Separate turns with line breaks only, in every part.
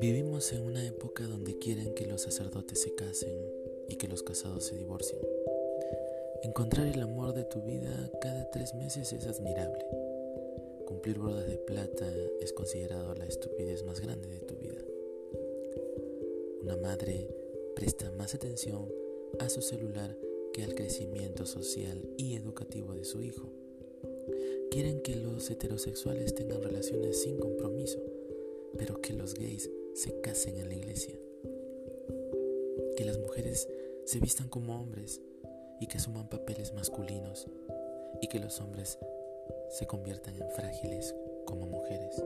Vivimos en una época donde quieren que los sacerdotes se casen y que los casados se divorcien. Encontrar el amor de tu vida cada tres meses es admirable. Cumplir bodas de plata es considerado la estupidez más grande de tu vida. Una madre presta más atención a su celular que al crecimiento social y educativo de su hijo. Quieren que los heterosexuales tengan relaciones sin compromiso, pero que los gays se casen en la iglesia. Que las mujeres se vistan como hombres y que asuman papeles masculinos y que los hombres se conviertan en frágiles como mujeres.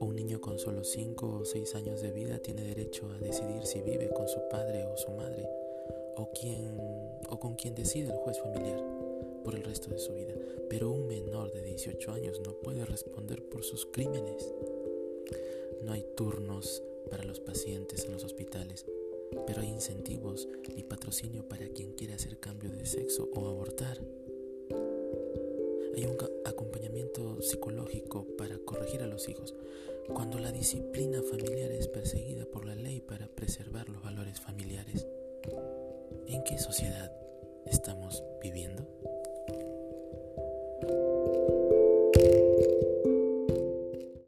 Un niño con solo 5 o 6 años de vida tiene derecho a decidir si vive con su padre o su madre o, o con quien decide el juez familiar por el resto de su vida. Pero un menor de 18 años no puede responder por sus crímenes. No hay turnos para los pacientes en los hospitales, pero hay incentivos y patrocinio para quien quiera hacer cambio de sexo o abortar. Hay un acompañamiento psicológico para corregir a los hijos cuando la disciplina familiar es perseguida por la ley para preservar los valores familiares. ¿En qué sociedad estamos viviendo?